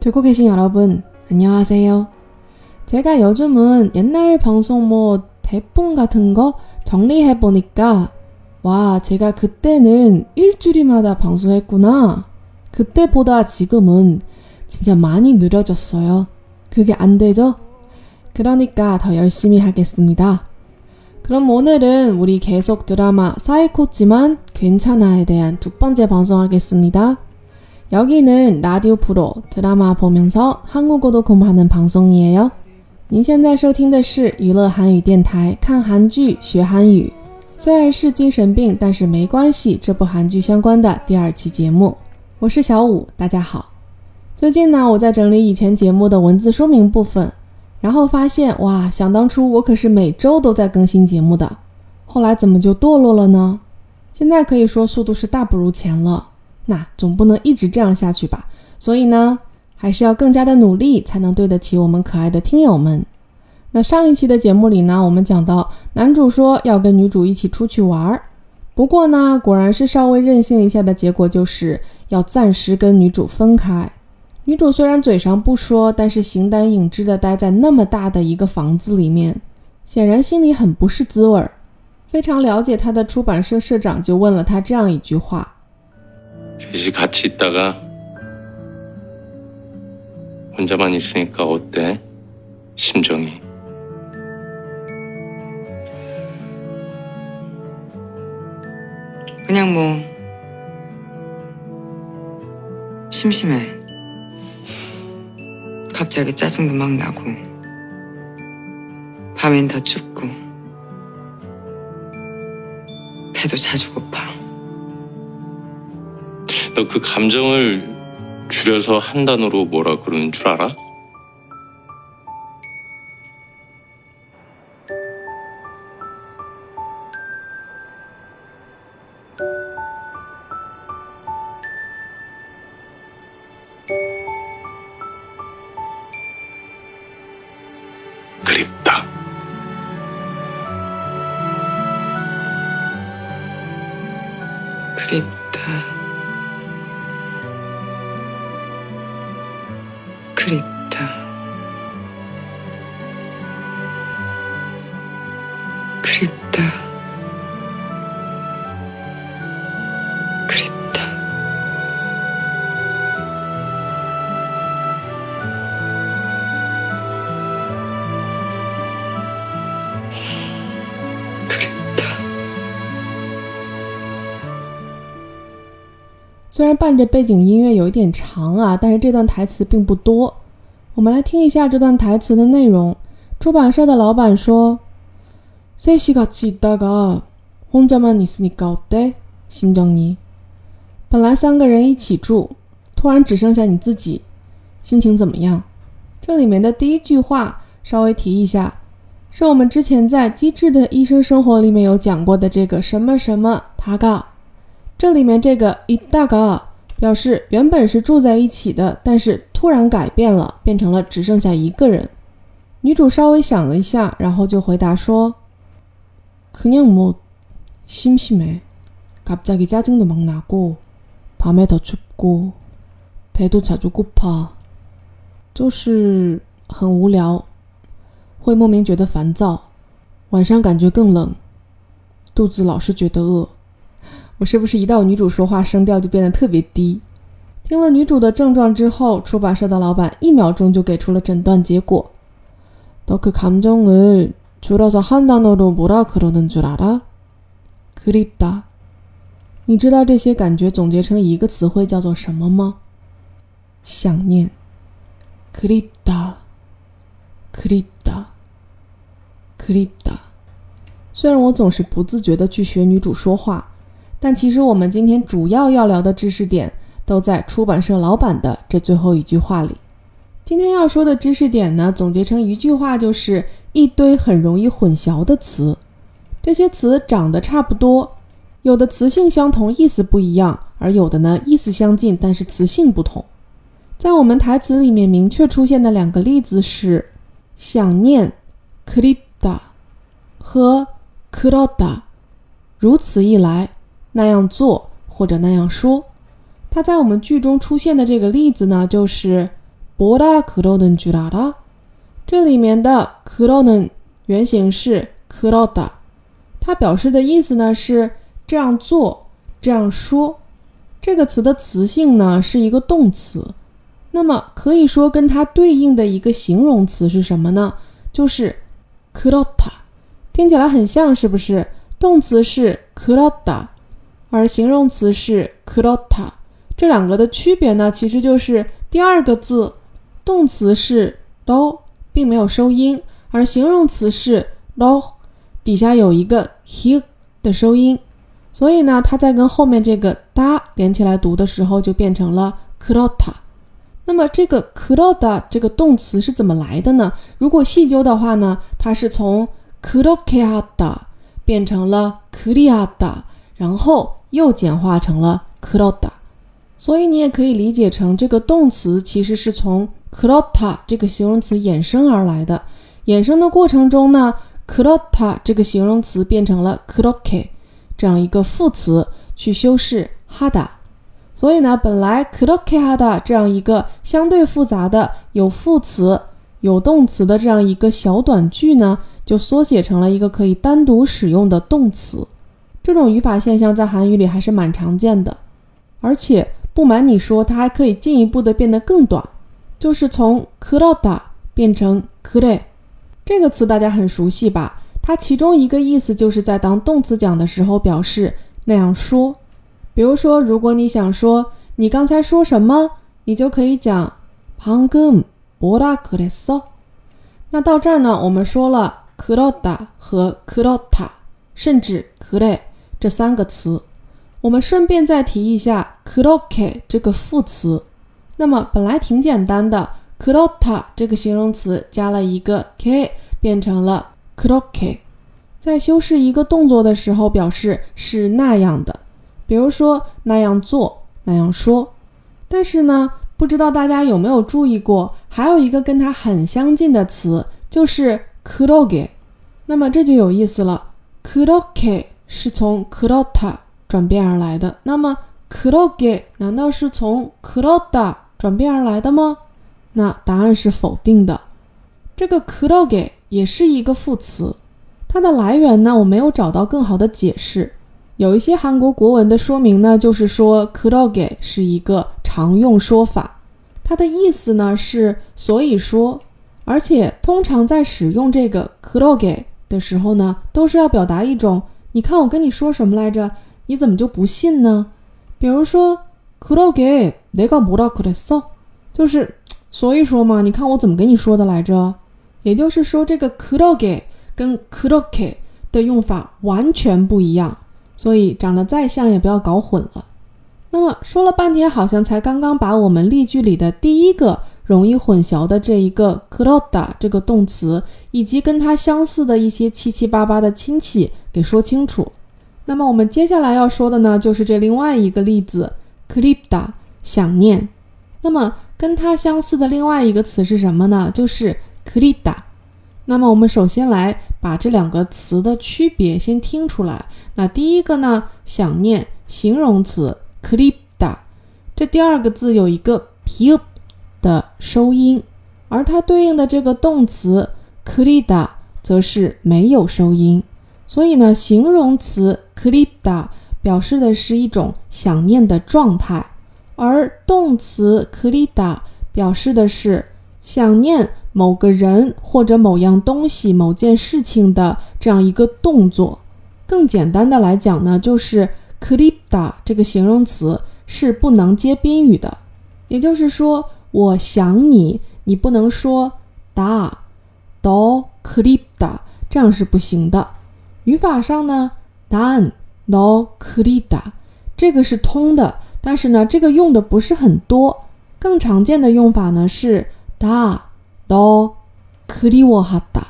듣고 계신 여러분, 안녕하세요. 제가 요즘은 옛날 방송 뭐 대본 같은 거 정리해 보니까 와, 제가 그때는 일주일마다 방송했구나. 그때보다 지금은 진짜 많이 느려졌어요. 그게 안 되죠? 그러니까 더 열심히 하겠습니다. 그럼 오늘은 우리 계속 드라마 사이코지만 괜찮아에 대한 두 번째 방송하겠습니다. 여기는 라디오 프로 드라마 보면서 한국어도 공부하는 방송이에요. 您现在收听的是娱乐韩语电台，看韩剧学韩语。虽然是精神病，但是没关系。这部韩剧相关的第二期节目，我是小五，大家好。最近呢，我在整理以前节目的文字说明部分，然后发现哇，想当初我可是每周都在更新节目的，后来怎么就堕落了呢？现在可以说速度是大不如前了。 那总不能一直这样下去吧？所以呢，还是要更加的努力，才能对得起我们可爱的听友们。那上一期的节目里呢，我们讲到男主说要跟女主一起出去玩儿，不过呢，果然是稍微任性一下的结果，就是要暂时跟女主分开。女主虽然嘴上不说，但是形单影只的待在那么大的一个房子里面，显然心里很不是滋味儿。非常了解他的出版社社长就问了他这样一句话。 셋이 같이 있다가 혼자만 있으니까 어때? 심정이. 그냥 뭐 심심해. 갑자기 짜증도 막 나고 밤엔 더 춥고 배도 자주 고파. 너 그 감정을 줄여서 한 단어로 뭐라 그러는 줄 알아? 그립다. 그립다. 虽然伴着背景音乐有一点长啊，但是这段台词并不多。我们来听一下这段台词的内容。出版社的老板说：“셋이같이있다가혼자만있으니까어때심정이？本来三个人一起住，突然只剩下你自己，心情怎么样？”这里面的第一句话稍微提一下，是我们之前在《机智的医生生活》里面有讲过的这个什么什么他嘎。 这里面这个一大个表示原本是住在一起的，但是突然改变了，变成了只剩下一个人。女主稍微想了一下，然后就回答说：“그냥뭐심심해갑자기짜증도막나고밤에더춥고배도자주고파就是很无聊，会莫名觉得烦躁，晚上感觉更冷，肚子老是觉得饿。” 我是不是一到女主说话，声调就变得特别低？听了女主的症状之后，出版社的老板一秒钟就给出了诊断结果。너그감정을줄여서한단어로뭐라그러는줄알아？ 그립다。 你知道这些感觉总结成一个词汇叫做什么吗？想念。그립다。 그립다。 그립다。 虽然我总是不自觉的去学女主说话。 但其实我们今天主要要聊的知识点都在出版社老板的这最后一句话里。今天要说的知识点呢，总结成一句话就是一堆很容易混淆的词。这些词长得差不多，有的词性相同，意思不一样，而有的呢意思相近，但是词性不同。在我们台词里面明确出现的两个例子是想念 （kripda） 和 kroda。如此一来。那样做或者那样说，它在我们剧中出现的这个例子呢，就是 뭐라그러는줄알아？这里面的그러는原型是그러다，它表示的意思呢是这样做、这样说。这个词的词性呢是一个动词，那么可以说跟它对应的一个形容词是什么呢？就是그렇다。听起来很像，是不是？动词是그렇다， 而形容词是 k r o t a 这两个的区别呢，其实就是第二个字，动词是 do，并没有收音，而形容词是 do，底下有一个 h 的收音，所以呢，它在跟后面这个 da 连起来读的时候，就变成了 k r o t a 那么这个 k r o t a 这个动词是怎么来的呢？如果细究的话呢，它是从 k r o k e a d a 变成了 kriata，然后又简化成了 k r o t a 所以你也可以理解成这个动词其实是从 k r o t a 这个形容词衍生而来的。衍生的过程中呢 k r o t a 这个形容词变成了 k r o k e 这样一个副词去修饰 hada。所以呢，本来 k r o k e hada 这样一个相对复杂的有副词。有动词的这样一个小短句呢，就缩写成了一个可以单独使用的动词。这种语法现象在韩语里还是蛮常见的，而且。不瞒你说，它还可以进一步的变得更短，就是从그렇다变成그래这个词大家很熟悉吧？它其中一个意思就是在当动词讲的时候表示那样说。比如说，如果你想说你刚才说什么，你就可以讲방금뭐라그랬어。那到这儿呢，我们说了그렇다和그렇다甚至그래 这三个词。我们顺便再提一下 k r o k e 这个副词。那么本来挺简单的 k r o t a 这个形容词加了一个 k，变成了 k r o k e 在修饰一个动作的时候，表示是那样的，比如说那样做、那样说。但是呢，不知道大家有没有注意过，还有一个跟它很相近的词，就是 k r o g e 那么这就有意思了 k r o k e 是从 k r o t a 转变而来的。那么 k r o g e 难道是从 k r o t a 转变而来的吗？那答案是否定的。这个 k r o g e 也是一个副词，它的来源呢，我没有找到更好的解释。有一些韩国国文的说明呢，就是说 k r o g e 是一个常用说法，它的意思呢是所以说。而且通常在使用这个 k r o g e 的时候呢，都是要表达一种你看我跟你说什么来着？你怎么就不信呢？比如说，kuroke lego so，就是所以说嘛，你看我怎么跟你说的来着？也就是说，这个 kuroke 跟 kuroke 的用法完全不一样，所以长得再像也不要搞混了。那么说了半天，好像才刚刚把我们例句里的第一个。容易混淆的这一个 c l o d a 这个动词，以及跟它相似的一些七七八八的亲戚给说清楚。那么我们接下来要说的呢，就是这另外一个例子 c l i p d a 想念。那么跟它相似的另外一个词是什么呢？就是 c l i d a 那么我们首先来把这两个词的区别先听出来。那第一个呢，想念形容词 c l i p d a 这第二个字有一个 p 的收音，而它对应的这个动词 k l i d a 则是没有收音。所以呢，形容词 k l i p d a 表示的是一种想念的状态，而动词 k l i d a 表示的是想念某个人或者某样东西、某件事情的这样一个动作。更简单的来讲呢，就是 k l i p d a 这个形容词是不能接宾语的，也就是说，我想你，你不能说 da do k l i p d a 这样是不行的。语法上呢，dan no krida，这个是通的，但是呢，这个用的不是很多。更常见的用法呢是 da do kriwahada。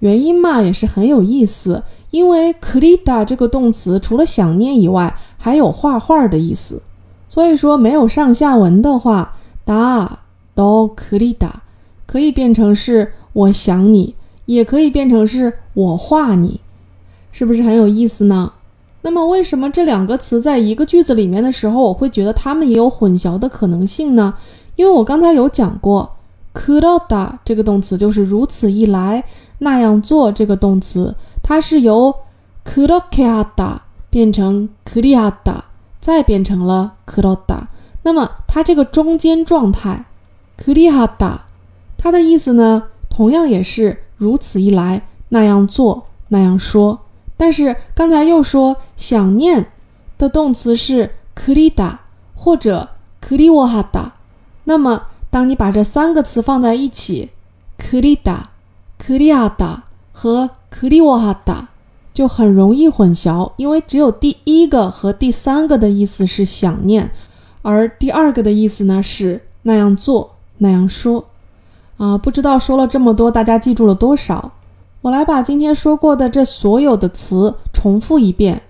原因嘛也是很有意思，因为 krida 这个动词除了想念以外，还有画画的意思。所以说没有上下文的话达，达，克里达，可以变成是我想你，也可以变成是我画你。是不是很有意思呢？那么为什么这两个词在一个句子里面的时候，我会觉得它们也有混淆的可能性呢？因为我刚才有讲过，克罗达这个动词就是如此一来，那样做这个动词，它是由克罗克里达变成克里达，再变成了克罗达。那么它这个中间状态 k u r i h a t a 它的意思呢，同样也是如此一来那样做那样说。但是刚才又说想念的动词是 k u r i d a 或者 k u r i w a h a a 那么当你把这三个词放在一起 k u r i d a k u r i a d a 和 k u r i w a h a a 就很容易混淆，因为只有第一个和第三个的意思是想念。而第二个的意思呢是那样做那样说。啊，不知道说了这么多，大家记住了多少？我来把今天说过的这所有的词重复一遍，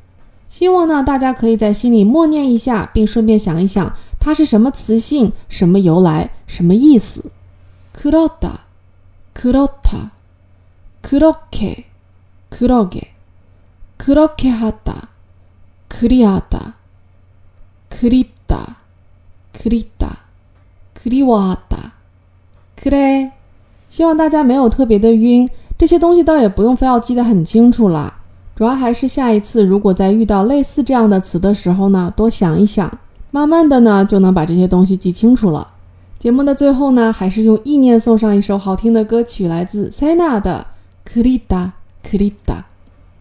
希望呢大家可以在心里默念一下，并顺便想一想它是什么词性、什么由来、什么意思。그렇다그렇다그렇게그러게그렇게하다그리하다그립다 그립다그리워하다 그래，希望大家没有特别的晕，这些东西倒也不用非要记得很清楚啦。主要还是下一次如果在遇到类似这样的词的时候呢，多想一想，慢慢的呢就能把这些东西记清楚了。节目的最后呢，还是用意念送上一首好听的歌曲，来自塞纳的《크리다크리다》。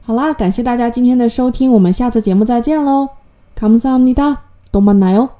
好啦，感谢大家今天的收听，我们下次节目再见喽。감사합니 다， 또만나 요。